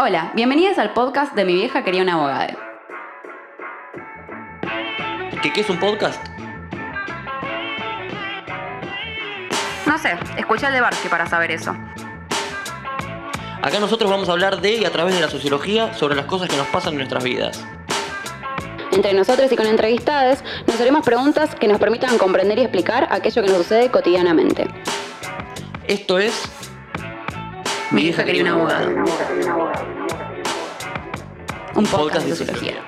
Hola, bienvenidas al podcast de Mi vieja quería una abogada. ¿Qué, qué es un podcast? No sé, escuché el de Barsky para saber eso. Acá nosotros vamos a hablar de y a través de la sociología sobre las cosas que nos pasan en nuestras vidas. Entre nosotros y con entrevistadas nos haremos preguntas que nos permitan comprender y explicar aquello que nos sucede cotidianamente. Esto es Mi vieja quería un abogado. Un podcast de sociología.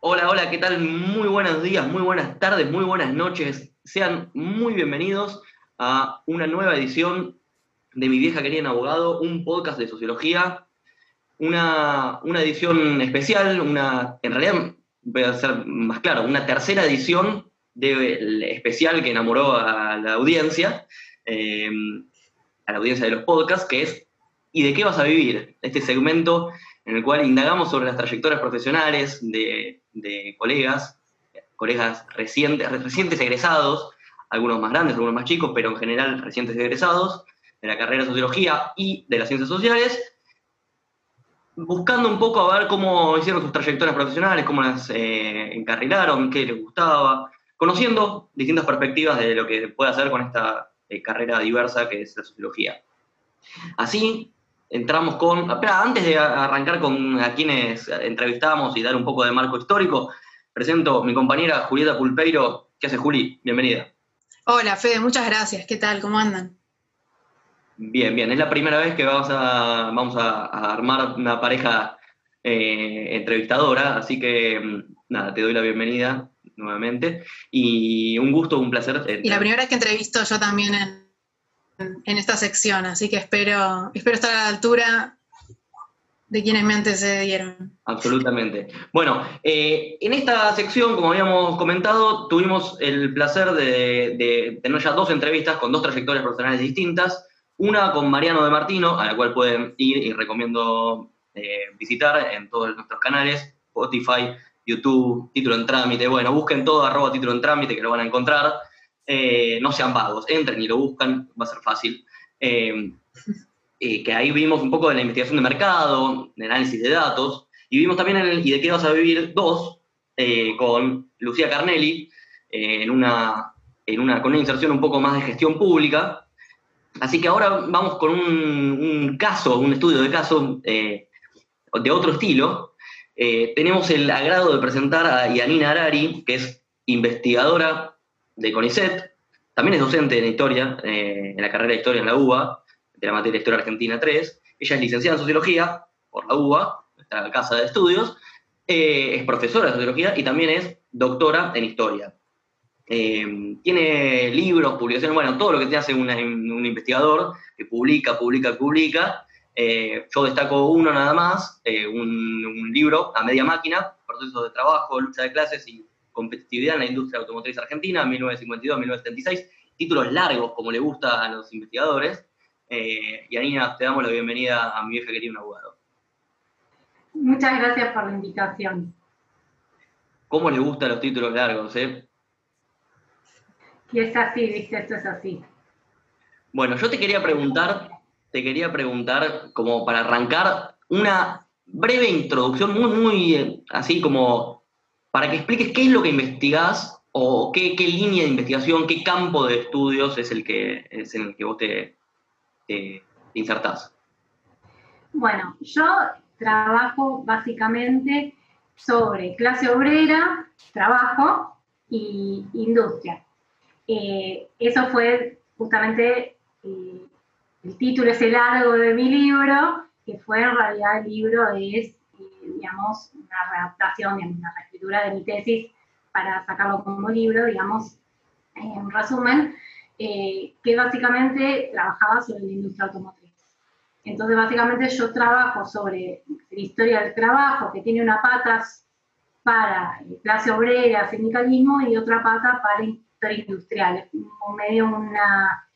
Hola, hola, ¿qué tal? Muy buenos días, muy buenas tardes, muy buenas noches. Sean muy bienvenidos a una nueva edición de Mi vieja quería un abogado, un podcast de sociología, una, una edición especial, una, en realidad voy a ser más claro, una tercera edición del especial que enamoró a la audiencia, eh, a la audiencia de los podcasts, que es ¿Y de qué vas a vivir? Este segmento en el cual indagamos sobre las trayectorias profesionales de, de colegas, colegas recientes, recientes egresados, algunos más grandes, algunos más chicos, pero en general recientes egresados de la carrera de sociología y de las ciencias sociales, buscando un poco a ver cómo hicieron sus trayectorias profesionales, cómo las eh, encarrilaron, qué les gustaba, conociendo distintas perspectivas de lo que puede hacer con esta eh, carrera diversa que es la sociología. Así, entramos con, espera, antes de arrancar con a quienes entrevistamos y dar un poco de marco histórico, presento a mi compañera Julieta Pulpeiro. ¿Qué hace Juli? Bienvenida. Hola Fede, muchas gracias. ¿Qué tal? ¿Cómo andan? Bien, bien. Es la primera vez que vamos a, vamos a, a armar una pareja eh, entrevistadora, así que mm, nada, te doy la bienvenida nuevamente y un gusto, un placer. Y la primera vez que entrevisto yo también en, en esta sección, así que espero, espero estar a la altura de quienes me antecedieron. Absolutamente. Bueno, eh, en esta sección, como habíamos comentado, tuvimos el placer de, de, tener ya dos entrevistas con dos trayectorias profesionales distintas. Una con Mariano de Martino, a la cual pueden ir y recomiendo eh, visitar en todos nuestros canales, Spotify, YouTube, título en trámite. Bueno, busquen todo, arroba título en trámite, que lo van a encontrar. Eh, no sean vagos, entren y lo buscan, va a ser fácil. Eh, eh, que ahí vimos un poco de la investigación de mercado, de análisis de datos, y vimos también en el ¿Y de qué vas a vivir? 2, eh, con Lucía Carnelli, en, una, en una, con una inserción un poco más de gestión pública. Así que ahora vamos con un, caso, un estudio de caso de otro estilo. Tenemos el agrado de presentar a Yanina Arari, que es investigadora de CONICET, también es docente en historia, en la carrera de historia en la UBA, de la materia Historia Argentina 3. Ella es licenciada en Sociología por la UBA, nuestra casa de estudios, eh, es profesora de Sociología y también es doctora en Historia. Eh, tiene libros, publicaciones, bueno, todo lo que te hace un investigador que publica, publica, publica. Eh, yo destaco uno nada más, un, un, libro a media máquina, procesos de trabajo, lucha de clases y competitividad en la industria automotriz argentina, 1952-1976, títulos largos como le gusta a los investigadores. Eh, y Anina, te damos la bienvenida a mi vieja querida un abogado. Muchas gracias por la invitación. ¿Cómo le gustan los títulos largos, eh? Y es así, viste, esto es así. Bueno, yo te quería preguntar, te quería preguntar, como para arrancar, una breve introducción, muy, muy eh, así como para que expliques qué es lo que investigás o qué, línea de investigación, qué campo de estudios es el que, es en el que vos te, te insertás? Bueno, yo trabajo básicamente sobre clase obrera, trabajo y industria. Eh, eso fue justamente eh, el título ese largo de mi libro, que fue en realidad el libro es, eh, digamos, una readaptación, una reescritura de mi tesis para sacarlo como libro, digamos, en resumen, eh, que básicamente trabajaba sobre la industria automotriz. Entonces, básicamente yo trabajo sobre la historia del trabajo, que tiene una pata para clase obrera, sindicalismo, y otra pata para historia industrial. Un medio una,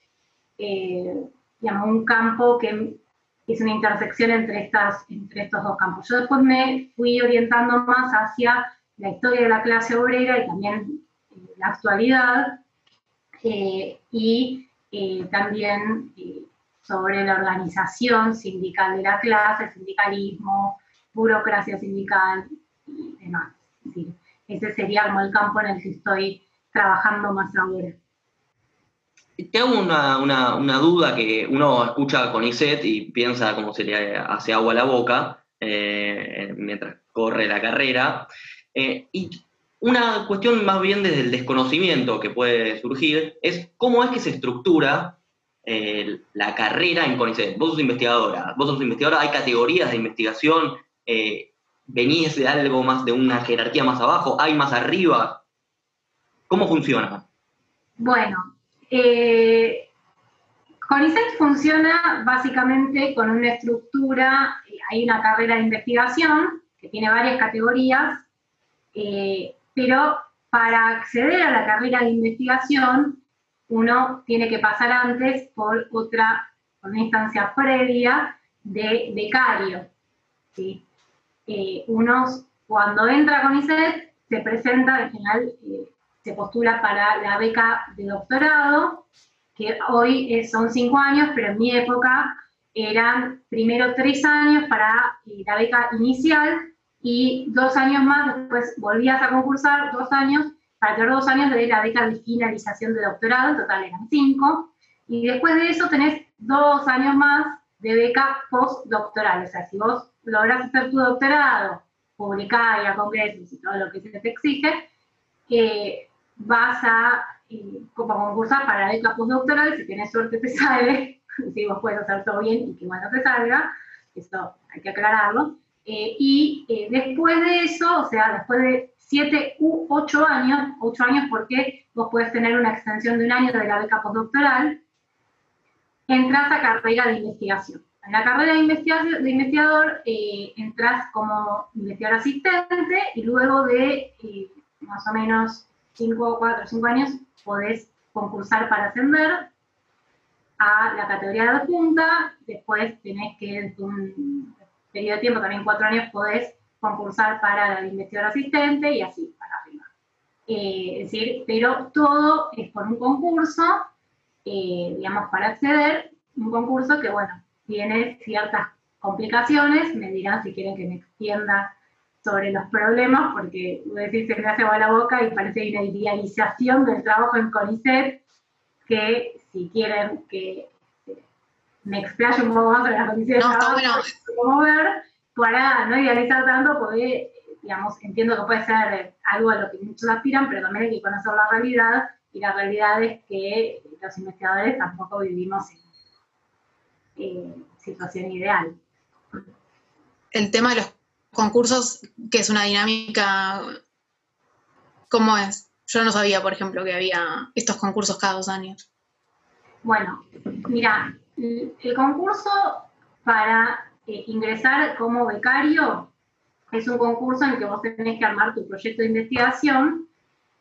eh, digamos, un campo que es una intersección entre, estas, entre estos dos campos. Yo después me fui orientando más hacia la historia de la clase obrera y también eh, la actualidad, eh, y eh, también sobre la organización sindical de la clase, sindicalismo, burocracia sindical y demás. ese sería como el campo en el que estoy trabajando más ahora. Te hago una, duda que uno escucha con ISET y piensa como se le hace agua a la boca eh, mientras corre la carrera. y una cuestión más bien desde el desconocimiento que puede surgir es cómo es que se estructura eh, la carrera en CONICET. Vos sos investigadora, vos sos investigadora, hay categorías de investigación, eh, venís de algo más, de una jerarquía más abajo, hay más arriba. ¿Cómo funciona? Bueno, eh, CONICET funciona básicamente con una estructura, hay una carrera de investigación que tiene varias categorías, pero para acceder a la carrera de investigación, uno tiene que pasar antes por otra, una instancia previa de becario. ¿sí? Eh, cuando entra con ISET, se presenta, en general, eh, se postula para la beca de doctorado, que hoy son cinco años, pero en mi época eran primero tres años para eh, la beca inicial y dos años más, después volvías a concursar, dos años, para tener dos años de la beca de finalización de doctorado, en total eran cinco, y después de eso tenés dos años más de beca postdoctoral, o sea, si vos lográs hacer tu doctorado, publicar y a congresos y todo lo que se te exige, eh, vas a eh, concursar para la beca postdoctoral, si tienes suerte te sale, si vos puedes hacer todo bien y que bueno te salga, esto hay que aclararlo, eh, y eh, después de eso, o sea, después de 7 u 8 años, 8 años porque vos puedes tener una extensión de un año de la beca postdoctoral, entras a carrera de investigación. En la carrera de, de investigador eh, entras como investigador asistente y luego de más o menos 5, 4, 5 años podés concursar para ascender a la categoría de adjunta, después tenés que, un, periodo de tiempo, también cuatro años, podés concursar para el investigador asistente y así para arriba. Eh, es decir, pero todo es por un concurso, eh, digamos, para acceder, un concurso que, bueno, tiene ciertas complicaciones, me dirán si quieren que me extienda sobre los problemas, porque decir, se me hace agua la boca y parece una idealización del trabajo en CONICET, que si quieren que me explayo un poco más sobre las condiciones no, de trabajo, bueno. ver, para no idealizar tanto, porque, digamos, entiendo que puede ser algo a lo que muchos aspiran, pero también hay que conocer la realidad, y la realidad es que los investigadores tampoco vivimos en eh, situación ideal. El tema de los concursos, que es una dinámica, ¿cómo es? Yo no sabía, por ejemplo, que había estos concursos cada dos años. Bueno, mira, el concurso para eh, ingresar como becario es un concurso en el que vos tenés que armar tu proyecto de investigación,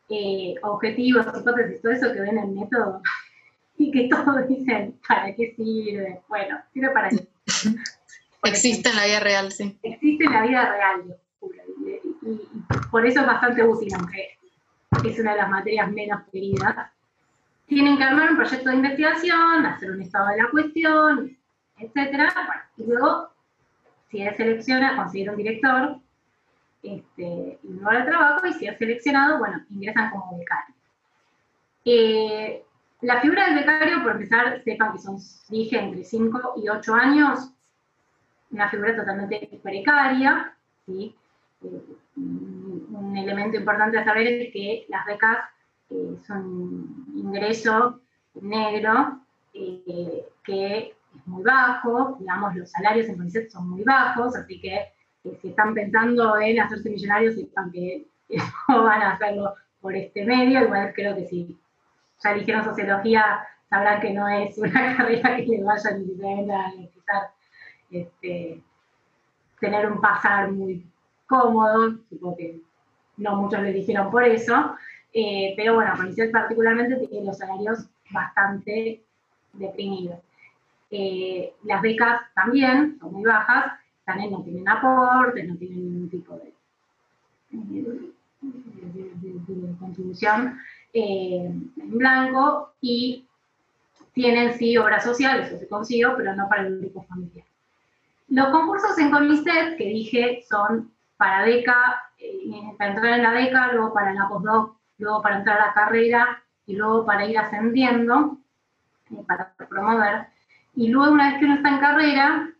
eh, objetivos, hipótesis, todo eso que ven en el método, y que todos dicen, ¿para qué sirve? Bueno, sirve para qué. Existe en la vida real, sí. Existe en la vida real, y, y, por eso es bastante útil, aunque es una de las materias menos queridas tienen que armar un proyecto de investigación, hacer un estado de la cuestión, etcétera, y luego, si es seleccionado, conseguir un director este, y lugar de trabajo, y si es seleccionado, bueno, ingresan como becario. Eh, la figura del becario, por empezar, sepan que son, dije, entre 5 y 8 años, una figura totalmente precaria, ¿sí? Eh, un elemento importante a saber es que las becas eh, son ingreso negro eh, que es muy bajo, digamos, los salarios en CONICET son muy bajos, así que eh, si están pensando en hacerse millonarios, sepan que no van a hacerlo por este medio, igual creo que si ya eligieron sociología, sabrán que no es una carrera que les vaya necesariamente a necesitar este, tener un pasar muy cómodo, supongo que no muchos lo eligieron por eso, eh, pero bueno, CONICET particularmente tiene los salarios bastante deprimidos. Eh, las becas también son muy bajas, también no tienen aportes, no tienen ningún tipo de, contribución eh, en blanco y tienen sí obras sociales, eso se consiguió, pero no para el grupo familiar. Los concursos en CONICET, que dije, son para beca, eh, para entrar en la beca, luego para la postdoc, luego para entrar a la carrera y luego para ir ascendiendo, eh, para promover. Y luego, una vez que uno está en carrera,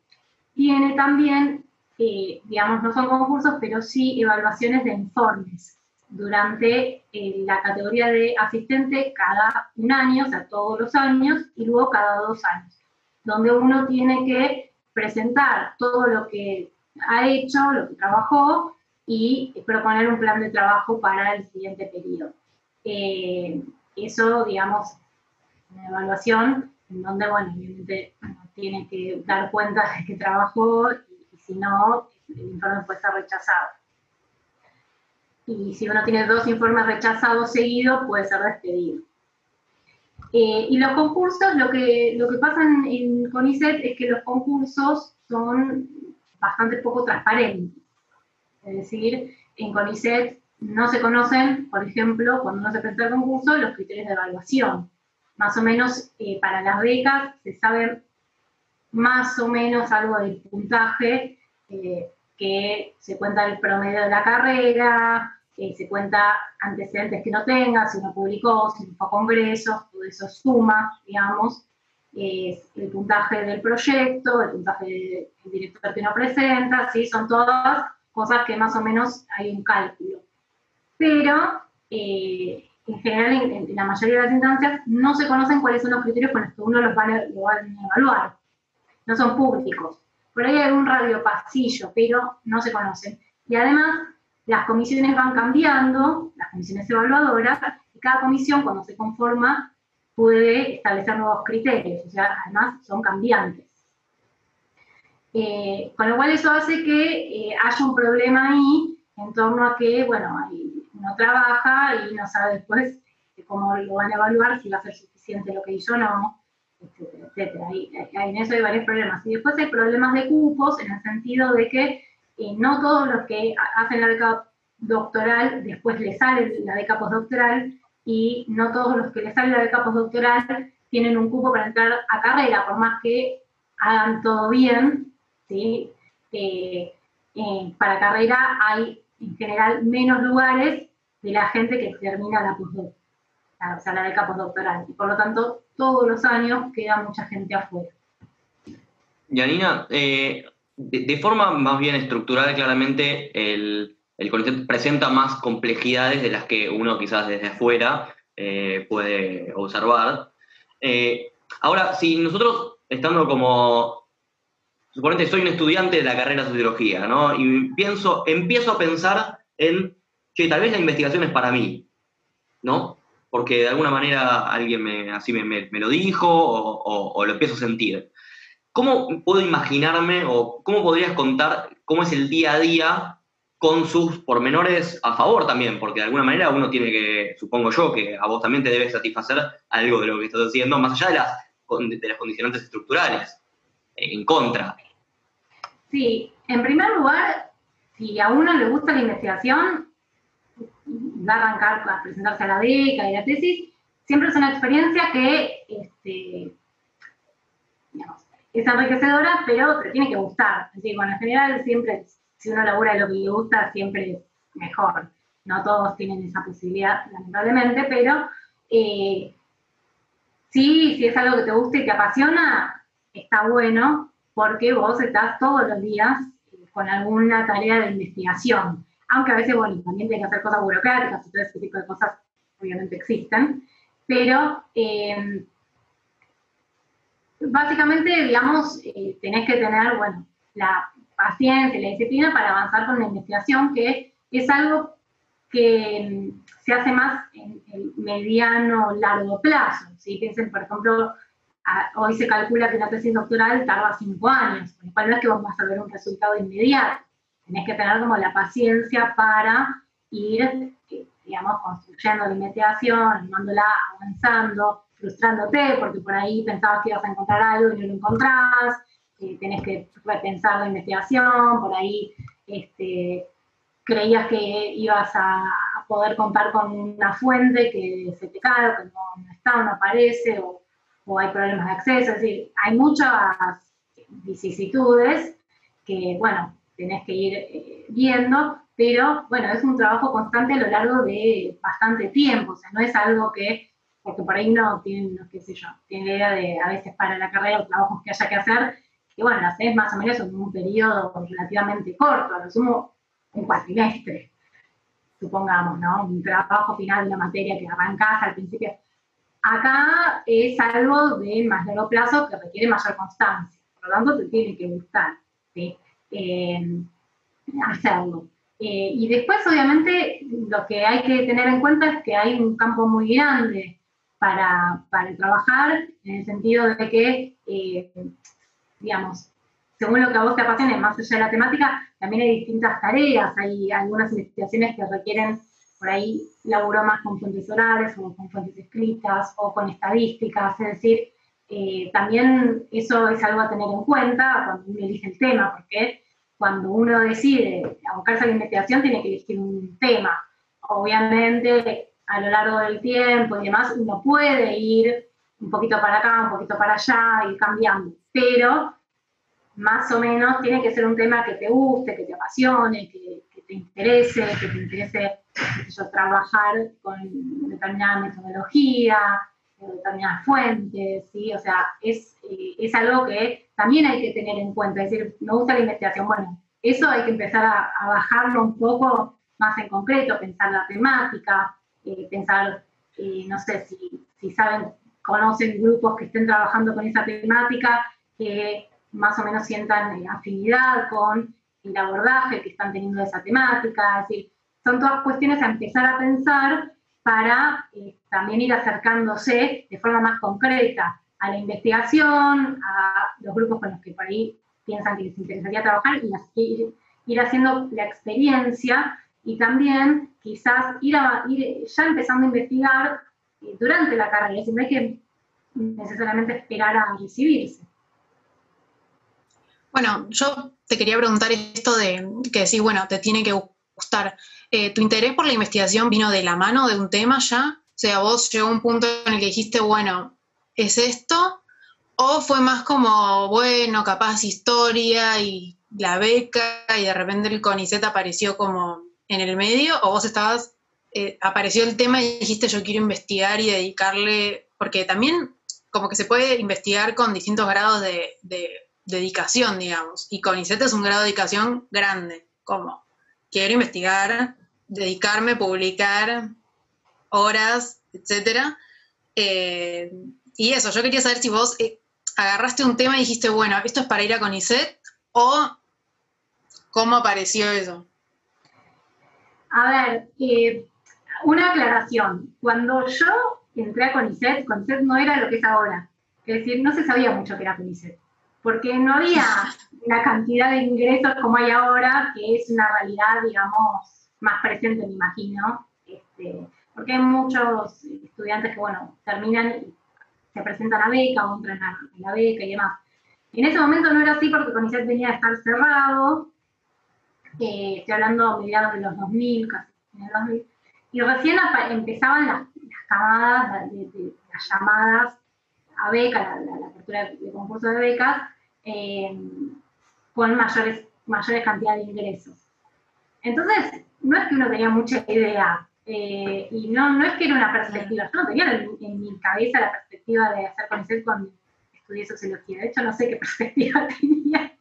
tiene también, eh, digamos, no son concursos, pero sí evaluaciones de informes durante la categoría de asistente cada un año, o sea, todos los años, y luego cada dos años, donde uno tiene que presentar todo lo que ha hecho, lo que trabajó, y proponer un plan de trabajo para el siguiente periodo. Eh, eso, digamos, una evaluación en donde, bueno, obviamente tiene que dar cuenta de que trabajó y si no, el informe puede ser rechazado y si uno tiene dos informes rechazados seguidos, puede ser despedido. Eh, y los concursos, lo que, lo que pasa en, CONICET es que los concursos son bastante poco transparentes. Es decir, en CONICET no se conocen, por ejemplo, cuando uno se presenta al concurso, los criterios de evaluación. Más o menos eh, para las becas se sabe más o menos algo del puntaje, eh, que se cuenta el promedio de la carrera, se cuenta antecedentes que no tenga, si no publicó, si no fue a congresos, todo eso suma, digamos, el puntaje del proyecto, el puntaje del director que no presenta, ¿sí? son todas cosas que más o menos hay un cálculo. Pero eh, en general, en, la mayoría de las instancias, no se conocen cuáles son los criterios con los que uno los va, lo va a evaluar. No son públicos. Por ahí hay un radio pasillo, pero no se conocen. Y además, las comisiones van cambiando, las comisiones evaluadoras, y cada comisión cuando se conforma puede establecer nuevos criterios, o sea, además son cambiantes. Eh, con lo cual eso hace que eh, haya un problema ahí en torno a que, bueno, uno trabaja y no sabe después cómo lo van a evaluar, si va a ser suficiente lo que hizo o no, etcétera, etcétera. Ahí, en eso hay varios problemas. Y después hay problemas de cupos en el sentido de que no todos los que hacen la beca doctoral, después les sale la beca postdoctoral, y no todos los que les sale la beca postdoctoral tienen un cupo para entrar a carrera, por más que hagan todo bien, ¿sí? Eh, eh, para carrera hay en general menos lugares de la gente que termina la postdoctoral, o sea, la beca postdoctoral, y por lo tanto todos los años queda mucha gente afuera. Yanina, eh, de, forma más bien estructural, claramente el, el presenta más complejidades de las que uno quizás desde afuera eh, puede observar. Eh, ahora, si nosotros, estando como, suponete, soy un estudiante de la carrera de sociología, ¿no? Y pienso, empiezo a pensar en que tal vez la investigación es para mí, ¿no? Porque de alguna manera alguien me, así me, lo dijo o lo empiezo a sentir. ¿Cómo puedo imaginarme o cómo podrías contar cómo es el día a día con sus pormenores a favor también? Porque de alguna manera uno tiene que, supongo yo, que a vos también te debe satisfacer algo de lo que estás haciendo, más allá de las, de las condicionantes estructurales, en contra. Sí, en primer lugar, si a uno le gusta la investigación, va a arrancar a presentarse a la beca y la tesis, siempre es una experiencia que este, digamos, es enriquecedora, pero te tiene que gustar. Así bueno, en general siempre, si uno labura lo que le gusta, siempre es mejor. No todos tienen esa posibilidad, lamentablemente, pero eh, sí, si es algo que te gusta y te apasiona, está bueno, porque vos estás todos los días eh, con alguna tarea de investigación. Aunque a veces, bueno, también tienes que hacer cosas burocráticas y todo ese tipo de cosas obviamente existen, pero eh, básicamente, digamos, eh, tenés que tener, bueno, la paciencia y la disciplina para avanzar con la investigación, que es algo que mm, se hace más en el mediano largo plazo. Si Piensen, por ejemplo, hoy se calcula que una tesis doctoral tarda cinco años, con lo cual no es que vos vas a ver un resultado inmediato. Tenés que tener como la paciencia para ir, eh, digamos, construyendo la investigación, animándola, avanzando, frustrándote porque por ahí pensabas que ibas a encontrar algo y no lo encontrás, eh, tenés que repensar la investigación, por ahí este, creías que ibas a poder contar con una fuente que se te cae, que no, está, no aparece, o, o hay problemas de acceso, es decir, hay muchas vicisitudes que, bueno, tenés que ir eh, viendo, pero bueno, es un trabajo constante a lo largo de bastante tiempo, o sea, no es algo que, porque por ahí no tienen, no, qué sé yo, tienen la idea de a veces para la carrera o trabajos que haya que hacer, que bueno, lo haces más o menos en un periodo relativamente corto, lo sumo un cuatrimestre, supongamos, ¿no? Un trabajo final de una materia que arrancás al principio. Acá es algo de más largo plazo que requiere mayor constancia, por lo tanto te tiene que gustar ¿sí? Eh, hacerlo. Eh, y después, obviamente, lo que hay que tener en cuenta es que hay un campo muy grande para, para trabajar, en el sentido de que, eh, digamos, según lo que a vos te apasione, más allá de la temática, también hay distintas tareas, hay algunas investigaciones que requieren por ahí laburo más con fuentes orales o con fuentes escritas o con estadísticas, es decir, eh, también eso es algo a tener en cuenta cuando uno elige el tema, porque cuando uno decide abocarse a la investigación tiene que elegir un tema. Obviamente, a lo largo del tiempo y demás, uno puede ir un poquito para acá, un poquito para allá, ir cambiando, pero más o menos tiene que ser un tema que te guste, que te apasione, que, te interese, que te interese trabajar con determinada metodología, determinadas fuentes, ¿sí? O sea, es, eh, es algo que también hay que tener en cuenta, es decir, me gusta la investigación, bueno, eso hay que empezar a, bajarlo un poco más en concreto, pensar la temática, eh, pensar, eh, no sé, si, si saben, conocen grupos que estén trabajando con esa temática, que más o menos sientan afinidad con el abordaje que están teniendo de esa temática, decir, son todas cuestiones a empezar a pensar para eh, también ir acercándose de forma más concreta a la investigación, a los grupos con los que por ahí piensan que les interesaría trabajar y ir, haciendo la experiencia y también quizás ir, ir ya empezando a investigar eh, durante la carrera, no hay que necesariamente esperar a recibirse. Bueno, yo te quería preguntar esto de que decís, bueno, te tiene que gustar. Eh, ¿Tu interés por la investigación vino de la mano de un tema ya? O sea, vos llegó un punto en el que dijiste, bueno, ¿es esto? ¿O fue más como, bueno, capaz historia y la beca y de repente el CONICET apareció como en el medio? ¿O vos estabas, eh, apareció el tema y dijiste, yo quiero investigar y dedicarle, porque también como que se puede investigar con distintos grados de, de dedicación, digamos, y CONICET es un grado de dedicación grande, como quiero investigar, dedicarme, publicar horas, etc. Eh, y eso, yo quería saber si vos eh, agarraste un tema y dijiste, bueno, esto es para ir a CONICET, o cómo apareció eso. A ver, eh, una aclaración. Cuando yo entré a CONICET, CONICET no era lo que es ahora. Es decir, no se sabía mucho que era CONICET porque no había la cantidad de ingresos como hay ahora, que es una realidad, digamos, más presente, me imagino, este, porque hay muchos estudiantes que, bueno, terminan y se presentan a beca o entran a la beca y demás. En ese momento no era así porque CONICET venía a estar cerrado, estoy hablando mediados de los 2000, casi en el 2000, y recién empezaban las, camadas de, las llamadas a beca, la, apertura de concurso de becas, eh, con mayores, mayores cantidades de ingresos. Entonces, no es que uno tenía mucha idea, eh, y no, no es que era una perspectiva, yo no tenía en, mi cabeza la perspectiva de hacer CONICET cuando estudié sociología, de hecho no sé qué perspectiva tenía,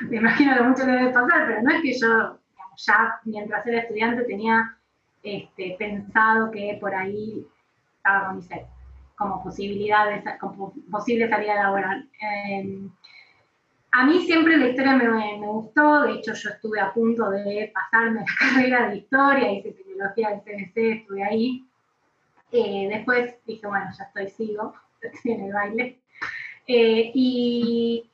me imagino que mucho debe pasar, pero no es que yo, ya mientras era estudiante tenía este, pensado que por ahí estaba CONICET como posibilidad de, como posible salida laboral. Eh, a mí siempre la historia me, me, gustó, de hecho yo estuve a punto de pasarme la carrera de historia, hice tecnología del CBC, estuve ahí. Eh, después dije, bueno, ya estoy, sigo, estoy en el baile. Eh, y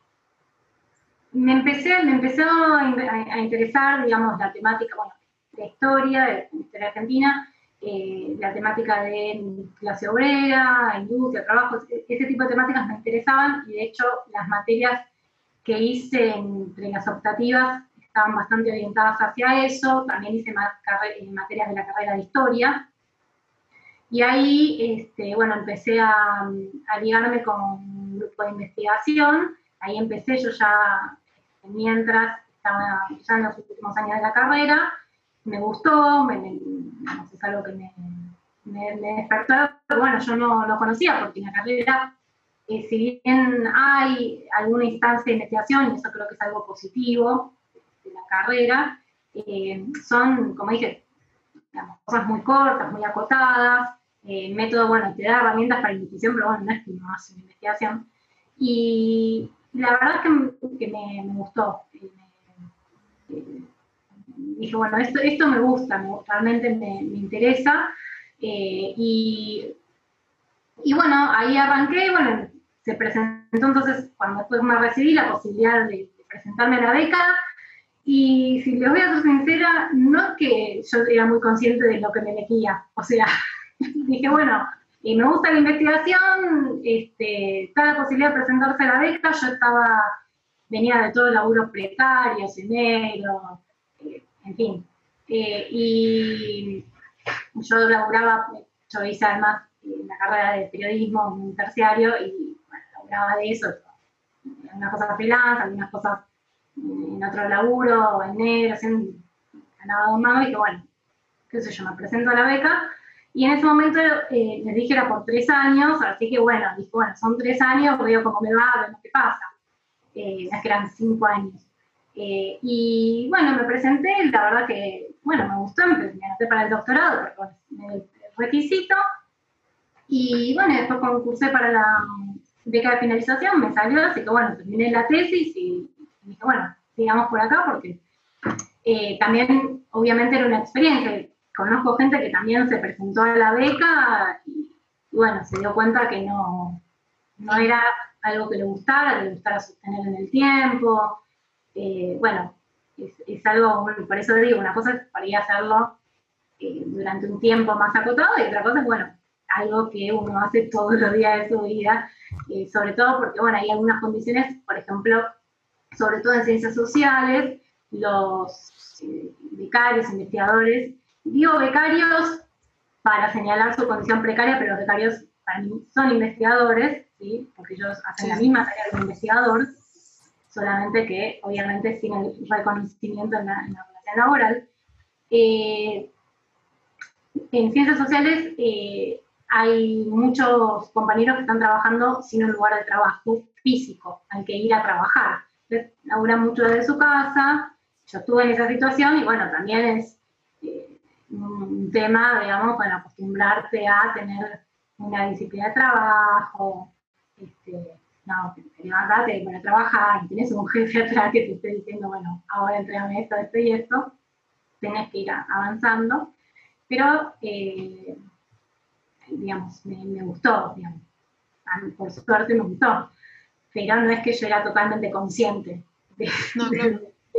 me empecé, me empezó a, a, interesar, digamos, la temática, bueno, de historia, de historia argentina, eh, la temática de clase obrera, industria, trabajo, ese tipo de temáticas me interesaban y de hecho las materias que hice entre las optativas estaban bastante orientadas hacia eso, también hice más eh, materias de la carrera de historia. Y ahí, este, bueno, empecé a, a, ligarme con un grupo de investigación. Ahí empecé, yo ya, mientras estaba ya en los últimos años de la carrera, me gustó, me, es algo que me, me, despertó, pero bueno, yo no lo conocía porque en la carrera, eh, si bien hay alguna instancia de investigación, y eso creo que es algo positivo de la carrera, eh, son, como dije, cosas muy cortas, muy acotadas, eh, método, bueno, te da herramientas para investigación, pero bueno, no es que no hace una investigación. Y la verdad es que, me, gustó. dije, bueno, esto, esto me gusta, realmente me, me interesa. Eh, y, y, bueno, ahí arranqué, bueno, se presentó entonces, cuando después me recibí, la posibilidad de, presentarme a la beca. Y si les voy a ser sincera, no es que yo era muy consciente de lo que me metía. O sea, dije, bueno, y me gusta la investigación, este, la posibilidad de presentarse a la beca, yo estaba, venía de todo el laburo precario, enero, eh, en fin. Eh, y yo laburaba, yo hice además la carrera de periodismo un terciario y bueno, laburaba de eso, algunas cosas freelance, algunas cosas en otro laburo, en negro, ganaba dos mangos y que bueno, qué sé yo, me presento a la beca y en ese momento eh, les dije era por tres años, así que bueno, dije, bueno, son tres años, veo cómo me va, vemos qué pasa. Eh, es que eran cinco años. Eh, y bueno, me presenté, la verdad que, bueno, me gustó, me, anoté para el doctorado, porque el requisito. Y bueno, después concursé para la beca de finalización, me salió, así que bueno, terminé la tesis y, dije, bueno, sigamos por acá porque eh, también, obviamente, era una experiencia. Conozco gente que también se presentó a la beca y, bueno, se dio cuenta que no, no era algo que le gustara, que le gustara sostener en el tiempo, eh, bueno, es, algo, por eso digo, una cosa es para ir a hacerlo eh, durante un tiempo más acotado y otra cosa es, bueno, algo que uno hace todos los días de su vida, eh, sobre todo porque, bueno, hay algunas condiciones, por ejemplo, sobre todo en ciencias sociales, los becarios, investigadores, digo becarios para señalar su condición precaria, pero los becarios para mí son investigadores, ¿sí? porque ellos hacen la misma tarea que un investigador, solamente que obviamente sin el reconocimiento en la, relación laboral. Eh, en ciencias sociales eh, hay muchos compañeros que están trabajando sin un lugar de trabajo físico, hay que ir a trabajar. Laburan mucho desde su casa, yo estuve en esa situación y bueno, también es eh, un tema, digamos, para acostumbrarte a tener una disciplina de trabajo, este, no, levantate para trabajar, tienes un jefe atrás que te esté diciendo, bueno, ahora entregame esto, esto y esto, tenés que ir avanzando, pero, eh, digamos, me, gustó, digamos, por suerte me gustó, pero no es que yo era totalmente consciente de,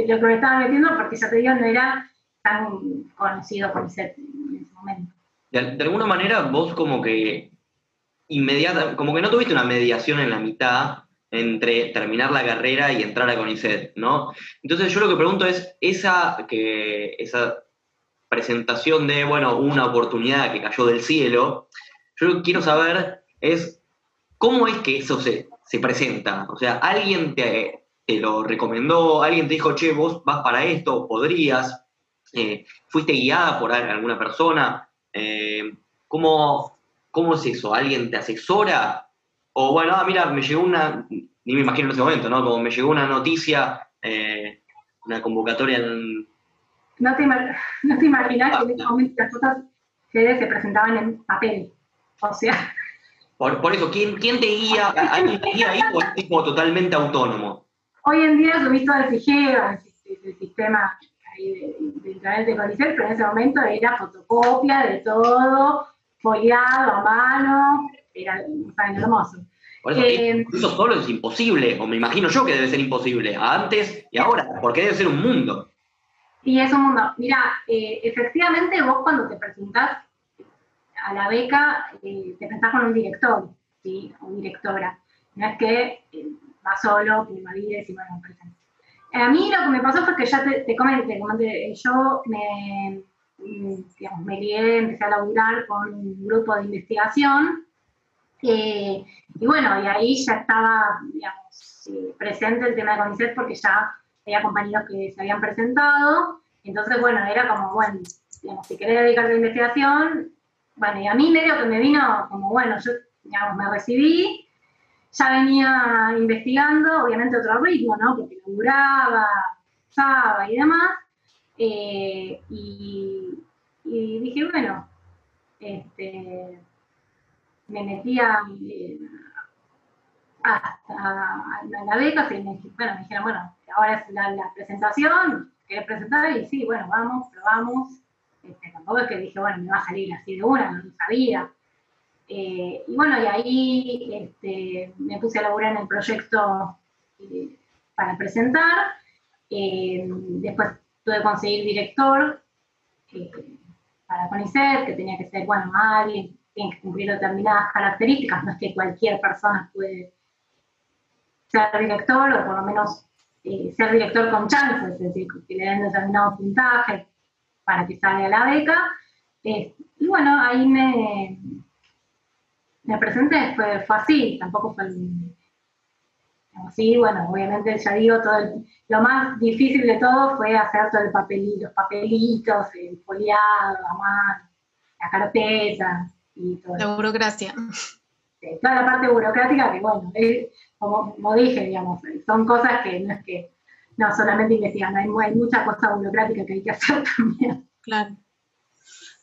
lo que me estaba metiendo, porque ya te digo, no era tan conocido por ser en ese momento. de alguna manera vos como que inmediata, como que no tuviste una mediación en la mitad entre terminar la carrera y entrar a CONICET, ¿no? Entonces yo lo que pregunto es, esa, que, esa presentación de, bueno, una oportunidad que cayó del cielo, yo quiero saber es, ¿cómo es que eso se, se presenta? O sea, ¿alguien te, te, lo recomendó? ¿Alguien te dijo, che, vos vas para esto, podrías? Eh, ¿Fuiste guiada por alguna persona? Eh, ¿Cómo, ¿Cómo es eso? ¿Alguien te asesora? O bueno, ah, mira, me llegó una, ni me imagino en ese momento, ¿no? Como me llegó una noticia, eh, una convocatoria en... No te, no te imaginas que en ese ah, momento las cosas se, se presentaban en papel. O sea... Por, por eso, ¿quién, ¿quién te guía? ¿Alguien te guía ahí o es como totalmente autónomo? Hoy en día subís todo el FIGEO, el, sistema de, de, de, de Conicet, pero en ese momento era fotocopia de todo, foliado a mano, era hermoso. Por eso, eh, eso solo es imposible, o me imagino yo que debe ser imposible, antes y ahora, porque debe ser un mundo. Sí, es un mundo. Mira, eh, efectivamente vos cuando te presentás a la beca, eh, te presentás con un director, ¿sí? O directora. No es que vas solo, que y bueno, presentes. A mí lo que me pasó fue que ya te, te comenté, yo me mm, digamos, me lié, empecé a laburar con un grupo de investigación. Eh, y bueno, y ahí ya estaba, digamos, eh, presente el tema de CONICET porque ya había compañeros que se habían presentado. Entonces, bueno, era como, bueno, digamos, si querés dedicarte a la investigación, bueno, y a mí medio que me vino como, bueno, yo, digamos, me recibí, ya venía investigando, obviamente otro ritmo, ¿no? Porque laburaba, usaba y demás. Eh, y, dije, bueno, este, me metía eh, hasta la beca, y me, bueno, me dijeron, bueno, ahora es la, presentación, ¿querés presentar? Y sí, bueno, vamos, probamos. Este, tampoco es que dije, bueno, me va a salir así de una, no sabía. Eh, y bueno, y ahí este, me puse a laburar en el proyecto eh, para presentar. Eh, después tuve que conseguir director para CONICET, que tenía que ser, bueno, alguien, tiene que cumplir determinadas características, no es que cualquier persona puede ser director o por lo menos ser director con chances, es decir, que le den determinado puntaje para que salga la beca. y bueno, ahí me, me presenté, fue, fue así, tampoco fue así, bueno, obviamente ya digo, todo lo más difícil de todo fue hacer todo el papelito, los papelitos, el foliado, la mano, la carpeta y todo. La burocracia. toda la parte burocrática que, bueno, como, como, dije, digamos, son cosas que no es que, no solamente investigan, hay, hay mucha cosa burocrática que hay que hacer también. Claro.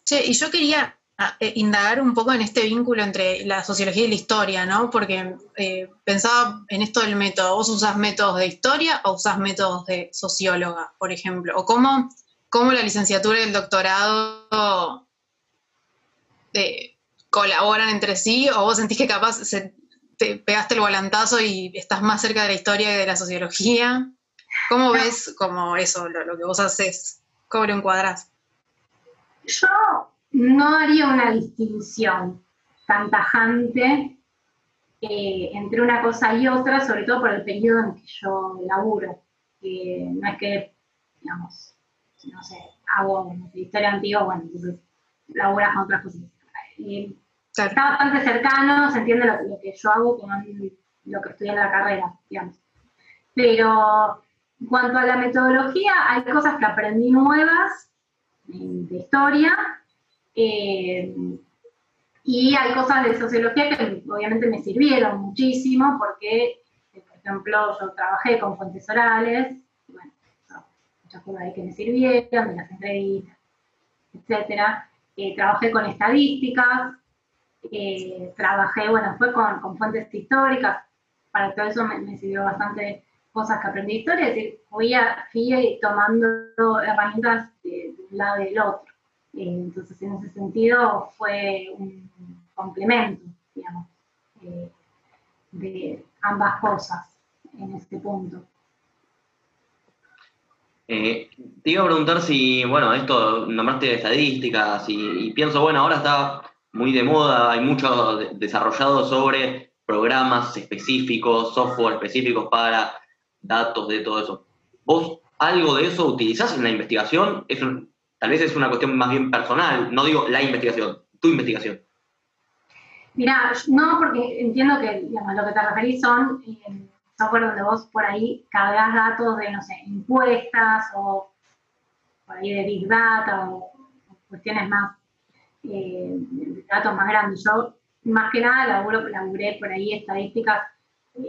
Che, y yo quería eh, indagar un poco en este vínculo entre la sociología y la historia, ¿no? Porque eh, pensaba en esto del método. ¿Vos usás métodos de historia o usás métodos de socióloga, por ejemplo? ¿O cómo, cómo la licenciatura y el doctorado eh, colaboran entre sí? ¿O vos sentís que capaz te pegaste el volantazo y estás más cerca de la historia que de la sociología? ¿Cómo ves como eso, lo, lo que vos haces? ¿Cómo lo encuadrás? Yo no haría una distinción tan tajante eh, entre una cosa y otra, sobre todo por el periodo en que yo laburo. no es que, digamos, no sé, hago historia antigua, bueno, entonces laburas con otras cosas. Está bastante cercano, se entiende lo, que yo hago con lo que estudié en la carrera, digamos. Pero en cuanto a la metodología, hay cosas que aprendí nuevas de historia eh, y hay cosas de sociología que obviamente me sirvieron muchísimo porque, por ejemplo, yo trabajé con fuentes orales, bueno, muchas cosas ahí que me sirvieron, de las entrevistas, etc. Eh, trabajé con estadísticas, eh, trabajé, bueno, fue con, fuentes históricas, para todo eso me, sirvió bastante cosas que aprendí de historia, es decir, fui, fui tomando herramientas de un lado y del otro. Eh, entonces, en ese sentido, fue un complemento, digamos, eh, de ambas cosas en este punto. Eh, te iba a preguntar si, bueno, esto nombraste estadísticas y, pienso, bueno, ahora está muy de moda, hay mucho desarrollado sobre programas específicos, software específicos para datos de todo eso. ¿Vos algo de eso utilizás en la investigación? ¿Es un, Tal vez es una cuestión más bien personal, no digo la investigación, tu investigación. Mira, no, porque entiendo que digamos, lo que te referís son eh, software donde vos por ahí cargas datos de, no sé, encuestas o por ahí de Big Data o, cuestiones más, eh, datos más grandes. Yo, más que nada, laburo, laburé por ahí estadísticas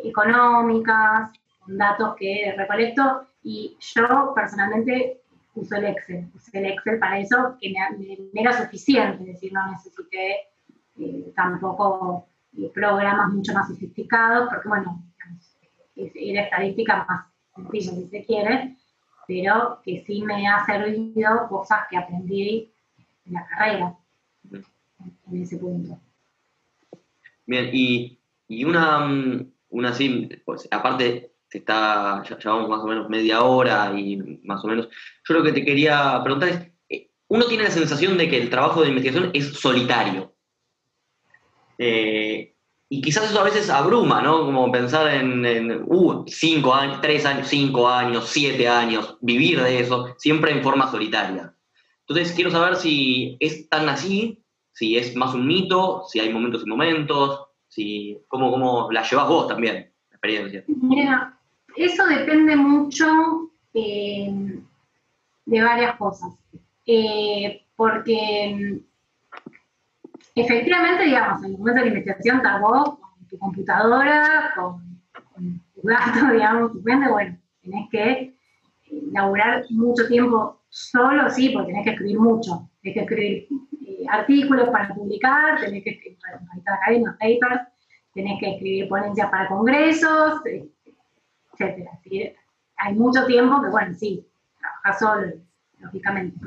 económicas, con datos que recolecto y yo personalmente uso el Excel. Usé el Excel para eso, que me, era suficiente, es decir, no necesité eh, tampoco eh, programas mucho más sofisticados, porque bueno, era estadística más sencilla si se quiere, pero que sí me ha servido cosas que aprendí en la carrera, en ese punto. Bien, y, y una, mm, una así, pues, aparte está, ya llevamos más o menos media hora y más o menos. Yo lo que te quería preguntar es, eh, uno tiene la sensación de que el trabajo de investigación es solitario. Eh, y quizás eso a veces abruma, ¿no? Como pensar en, uh, cinco años, tres años, cinco años, siete años, vivir de eso, siempre en forma solitaria. Entonces quiero saber si es tan así, si es más un mito, si hay momentos y momentos, si, cómo, cómo la llevas vos también, la experiencia. Mira, eso depende mucho eh, de varias cosas. Eh, porque efectivamente, digamos, en el momento de la investigación vos con tu computadora, con, tu gato, digamos, depende, bueno, tenés que eh, laburar mucho tiempo solo, sí, porque tenés que escribir mucho. Tenés que escribir artículos para publicar, tenés que escribir académicos, papers, tenés que escribir ponencias para congresos, etcétera. Hay mucho tiempo que, bueno, sí, trabajas solo, lógicamente.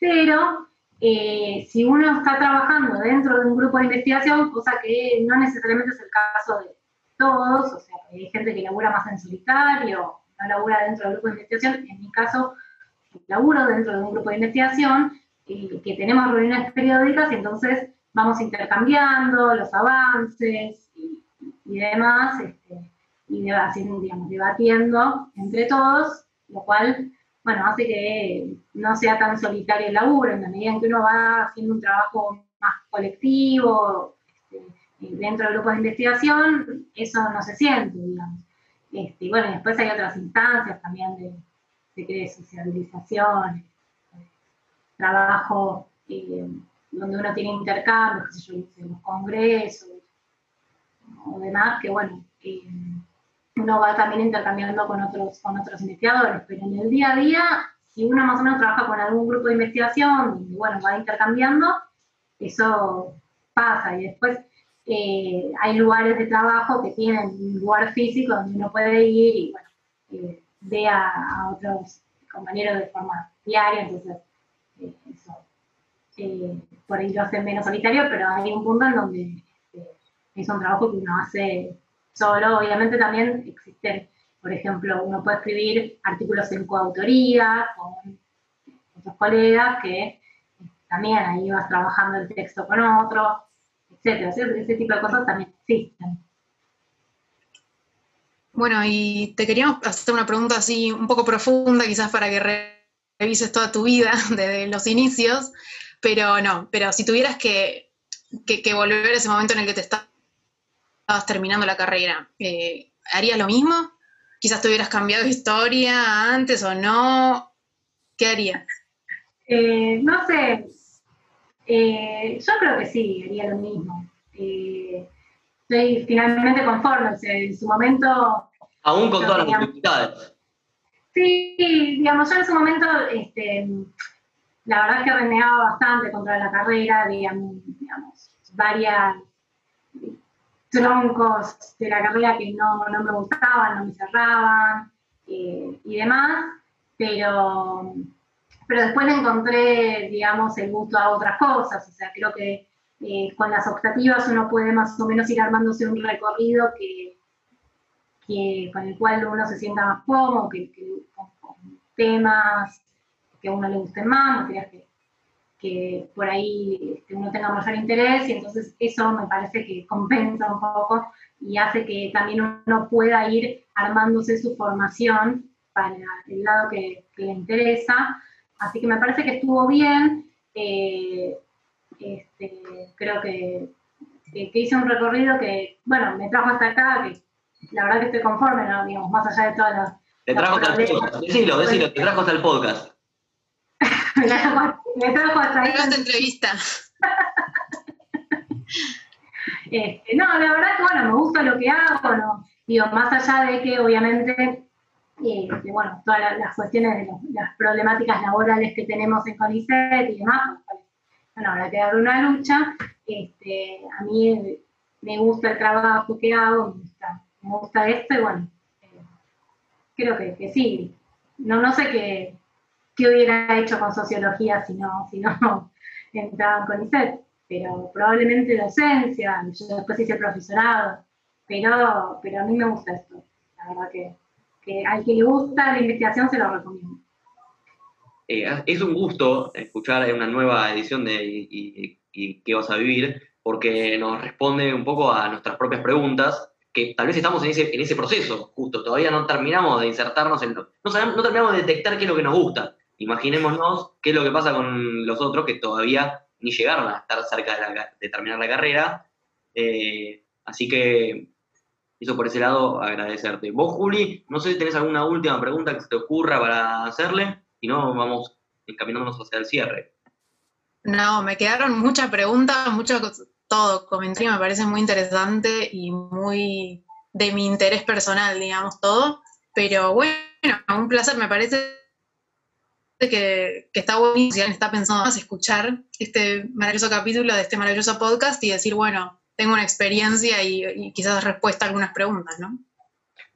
Pero eh, si uno está trabajando dentro de un grupo de investigación, cosa que no necesariamente es el caso de todos, o sea, hay gente que labura más en solitario, no labura dentro del grupo de investigación, en mi caso, laburo dentro de un grupo de investigación, eh, que tenemos reuniones periódicas y entonces vamos intercambiando los avances y, demás, este, y debatiendo entre todos, lo cual bueno, hace que no sea tan solitario el laburo, en la medida en que uno va haciendo un trabajo más colectivo, este, dentro del grupo de investigación, eso no se siente, digamos. Este, y bueno, después hay otras instancias también de, de, sociabilización, trabajo eh, donde uno tiene intercambios, qué sé yo, los congresos o demás, que bueno, eh, uno va también intercambiando con otros, con otros investigadores, pero en el día a día, si uno más o menos trabaja con algún grupo de investigación, y bueno, va intercambiando, eso pasa. Y después eh, hay lugares de trabajo que tienen un lugar físico donde uno puede ir y bueno, eh, ve a, otros compañeros de forma diaria, entonces eh, eso por ahí lo menos solitario, pero hay un punto en donde es un trabajo que uno hace Solo, obviamente también existen, por ejemplo, uno puede escribir artículos en coautoría con otros colegas que también ahí vas trabajando el texto con otros, etcétera. Ese tipo de cosas también existen. Bueno, y te queríamos hacer una pregunta así un poco profunda, quizás para que revises toda tu vida desde los inicios, pero no, pero si tuvieras que, que, volver a ese momento en el que te estás estabas terminando la carrera, eh, ¿harías lo mismo? Quizás te hubieras cambiado de historia antes o no. ¿Qué harías? Eh, no sé. Eh, yo creo que sí, haría lo mismo. estoy finalmente conforme. en su momento. Aún con todas las dificultades. Sí, digamos, yo en su momento, este, la verdad es que renegaba bastante contra la carrera, digamos, digamos varias troncos de la carrera que no, me gustaban, no me cerraban eh, y demás, pero, pero después encontré, digamos, el gusto a otras cosas, o sea, creo que eh, con las optativas uno puede más o menos ir armándose un recorrido que, con el cual uno se sienta más cómodo, que, con, temas que a uno le gusten más, materias que, que por ahí este, uno tenga mayor interés y entonces eso me parece que compensa un poco y hace que también uno pueda ir armándose su formación para el lado que, le interesa. Así que me parece que estuvo bien. Eh, este, creo que, que, hice un recorrido que, bueno, me trajo hasta acá, que la verdad que estoy conforme, ¿no? Digamos, más allá de todas las... Te trajo hasta el podcast, decilo, decilo, te trajo hasta el podcast. me trajo hasta ahí. Esta entrevista. Este, no, la verdad que bueno, me gusta lo que hago, no, digo, más allá de que obviamente, eh, bueno, todas las, cuestiones de las problemáticas laborales que tenemos en CONICET y demás, pues, bueno, habrá que dar una lucha, este, a mí me gusta el trabajo que hago, me gusta, me gusta esto y bueno, eh, creo que, que, sí, no, no sé qué, qué hubiera hecho con sociología si no, si no entraba en CONICET, pero probablemente docencia, yo después hice profesorado, pero, pero a mí me gusta esto, la verdad que, que al que le gusta la investigación se lo recomiendo. Eh, es un gusto escuchar una nueva edición de y, qué vas a vivir, porque nos responde un poco a nuestras propias preguntas, que tal vez estamos en ese, en ese proceso, justo, todavía no terminamos de insertarnos en... No, no terminamos de detectar qué es lo que nos gusta Imaginémonos qué es lo que pasa con los otros que todavía ni llegaron a estar cerca de, terminar la carrera. Eh, así que eso por ese lado, agradecerte. Vos, Juli, no sé si tenés alguna última pregunta que se te ocurra para hacerle, si no, vamos encaminándonos hacia el cierre. No, me quedaron muchas preguntas, mucho todo. Comentario me parece muy interesante y muy de mi interés personal, digamos, todo. Pero bueno, un placer, me parece que, que está buenísimo, si alguien está pensando más escuchar este maravilloso capítulo de este maravilloso podcast y decir, bueno, tengo una experiencia y, quizás respuesta a algunas preguntas, ¿no?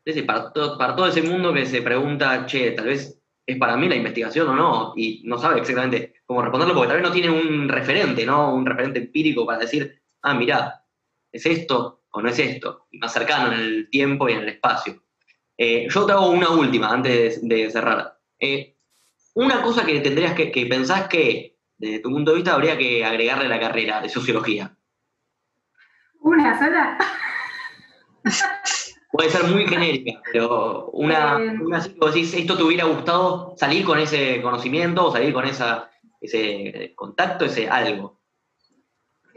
Sí, para, para todo ese mundo que se pregunta, che, tal vez es para mí la investigación o no, y no sabe exactamente cómo responderlo, porque tal vez no tiene un referente, ¿no? Un referente empírico para decir, ah, mira, es esto o no es esto, y más cercano en el tiempo y en el espacio. Eh, yo te una última antes de, cerrar. Eh, una cosa que tendrías que, que pensás que, desde tu punto de vista, habría que agregarle a la carrera de sociología. ¿Una sola? Puede ser muy genérica, pero una, eh, una decís, esto te hubiera gustado salir con ese conocimiento o salir con esa, ese contacto, ese algo.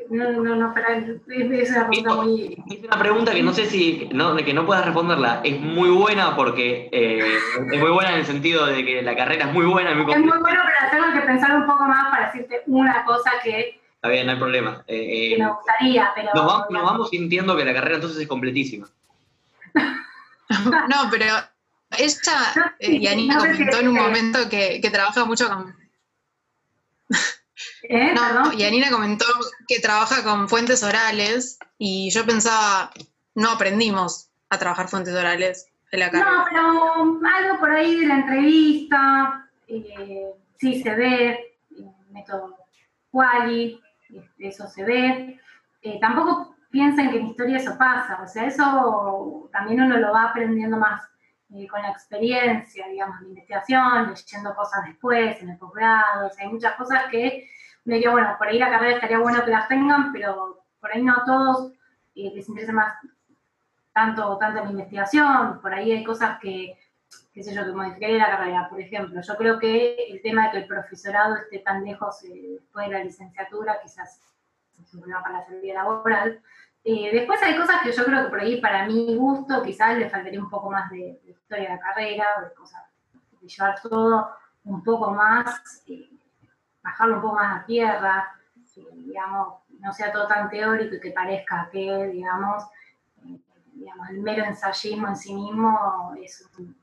No, no, no, pero es una pregunta muy... Es una pregunta que no sé si, no, que no puedas responderla. Es muy buena porque eh, es muy buena en el sentido de que la carrera es muy buena. Es muy, es muy bueno, pero tengo que pensar un poco más para decirte una cosa que Está bien, no hay problema. Eh, eh, me gustaría, pero. Nos vamos, sintiendo que la carrera entonces es completísima. no, pero ella, eh, Yanina comentó en un momento que, trabaja mucho con. ¿Eh? No, Yanina comentó que trabaja con fuentes orales y yo pensaba, no aprendimos a trabajar fuentes orales en la carrera. No, pero algo por ahí de la entrevista, sí se ve, método Quali, eso se ve. Eh, tampoco piensen que en historia eso pasa, o sea, eso también uno lo va aprendiendo más eh, con la experiencia, digamos, de investigación, leyendo cosas después, en el posgrado, o sea, hay muchas cosas que me digo, bueno, por ahí la carrera estaría bueno que las tengan, pero por ahí no a todos eh, les interesa más tanto, tanto la investigación, por ahí hay cosas que qué sé yo, que modificaría la carrera. Por ejemplo, yo creo que el tema de que el profesorado esté tan lejos eh, después de la licenciatura, quizás es un problema para la salida laboral. Eh, después hay cosas que yo creo que por ahí, para mi gusto, quizás le faltaría un poco más de, historia de la carrera, de cosas, de llevar todo un poco más, eh, bajarlo un poco más a tierra, digamos, no sea todo tan teórico y que parezca que, digamos, digamos, el mero ensayismo en sí mismo es un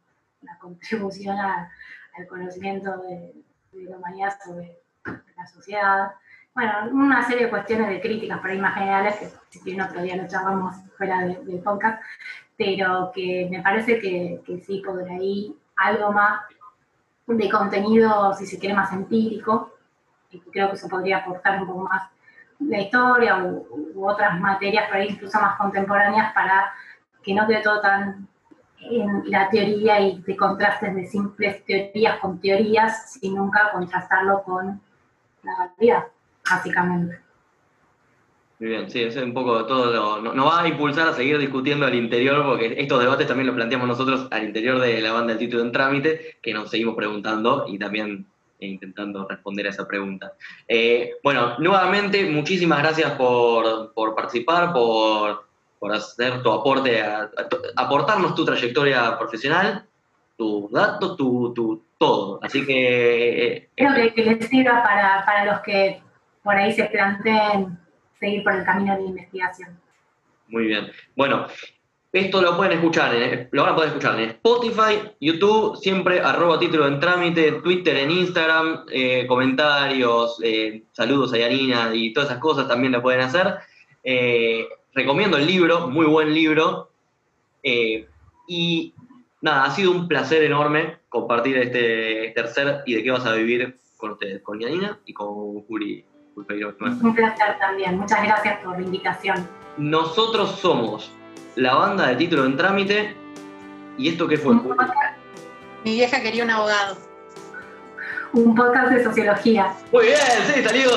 una contribución al conocimiento de, la humanidad sobre la sociedad. Bueno, una serie de cuestiones de críticas por ahí más generales, que si bien otro día lo charlamos fuera del podcast, pero que me parece que, que sí por ahí algo más de contenido, si se quiere, más empírico, y creo que eso podría aportar un poco más la historia u, otras materias por ahí incluso más contemporáneas para que no quede todo tan en la teoría y de contrastes de simples teorías con teorías, sin nunca contrastarlo con la realidad, básicamente. Muy bien, sí, es un poco todo. Nos no va a impulsar a seguir discutiendo al interior, porque estos debates también los planteamos nosotros al interior de la banda del título en trámite, que nos seguimos preguntando y también intentando responder a esa pregunta. Eh, bueno, nuevamente, muchísimas gracias por, por participar, por por hacer tu aporte, a, aportarnos tu trayectoria profesional, tus datos, tu, tu, todo. Así que... Creo que, que les sirva para, para los que por ahí se planteen seguir por el camino de investigación. Muy bien. Bueno, esto lo pueden escuchar, lo van a poder escuchar en Spotify, YouTube, siempre arroba título en trámite, Twitter, en Instagram, eh, comentarios, eh, saludos a Yanina y todas esas cosas también lo pueden hacer. Eh, recomiendo el libro, muy buen libro. Y nada, ha sido un placer enorme compartir este tercer y de qué vas a vivir con ustedes, con Yanina y con Juli. Un placer también, muchas gracias por la invitación. Nosotros somos la banda de título en trámite y esto qué fue. Mi vieja quería un abogado. Un podcast de sociología. Muy bien, sí, salió.